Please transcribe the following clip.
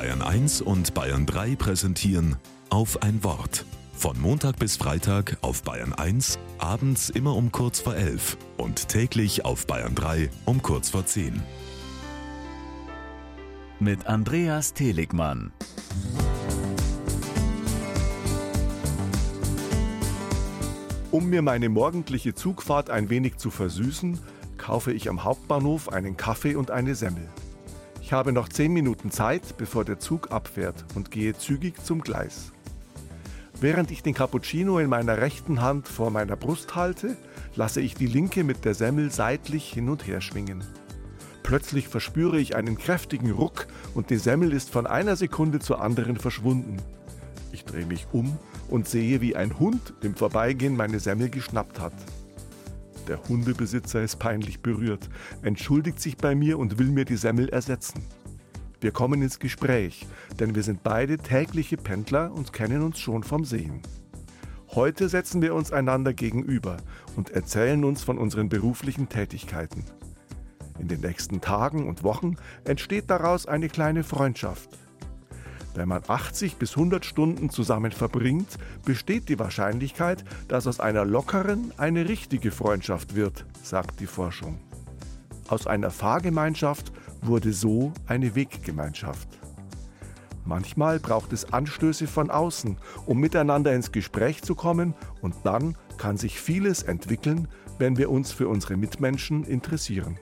Bayern 1 und Bayern 3 präsentieren auf ein Wort. Von Montag bis Freitag auf Bayern 1, abends immer um kurz vor 11 und täglich auf Bayern 3 um kurz vor 10. Mit Andreas Teligmann. Um mir meine morgendliche Zugfahrt ein wenig zu versüßen, kaufe ich am Hauptbahnhof einen Kaffee und eine Semmel. Ich habe noch zehn Minuten Zeit, bevor der Zug abfährt und gehe zügig zum Gleis. Während ich den Cappuccino in meiner rechten Hand vor meiner Brust halte, lasse ich die linke mit der Semmel seitlich hin und her schwingen. Plötzlich verspüre ich einen kräftigen Ruck und die Semmel ist von einer Sekunde zur anderen verschwunden. Ich drehe mich um und sehe, wie ein Hund im Vorbeigehen meine Semmel geschnappt hat. Der Hundebesitzer ist peinlich berührt, entschuldigt sich bei mir und will mir die Semmel ersetzen. Wir kommen ins Gespräch, denn wir sind beide tägliche Pendler und kennen uns schon vom Sehen. Heute setzen wir uns einander gegenüber und erzählen uns von unseren beruflichen Tätigkeiten. In den nächsten Tagen und Wochen entsteht daraus eine kleine Freundschaft. Wenn man 80 bis 100 Stunden zusammen verbringt, besteht die Wahrscheinlichkeit, dass aus einer lockeren eine richtige Freundschaft wird, sagt die Forschung. Aus einer Fahrgemeinschaft wurde so eine Weggemeinschaft. Manchmal braucht es Anstöße von außen, um miteinander ins Gespräch zu kommen, und dann kann sich vieles entwickeln, wenn wir uns für unsere Mitmenschen interessieren.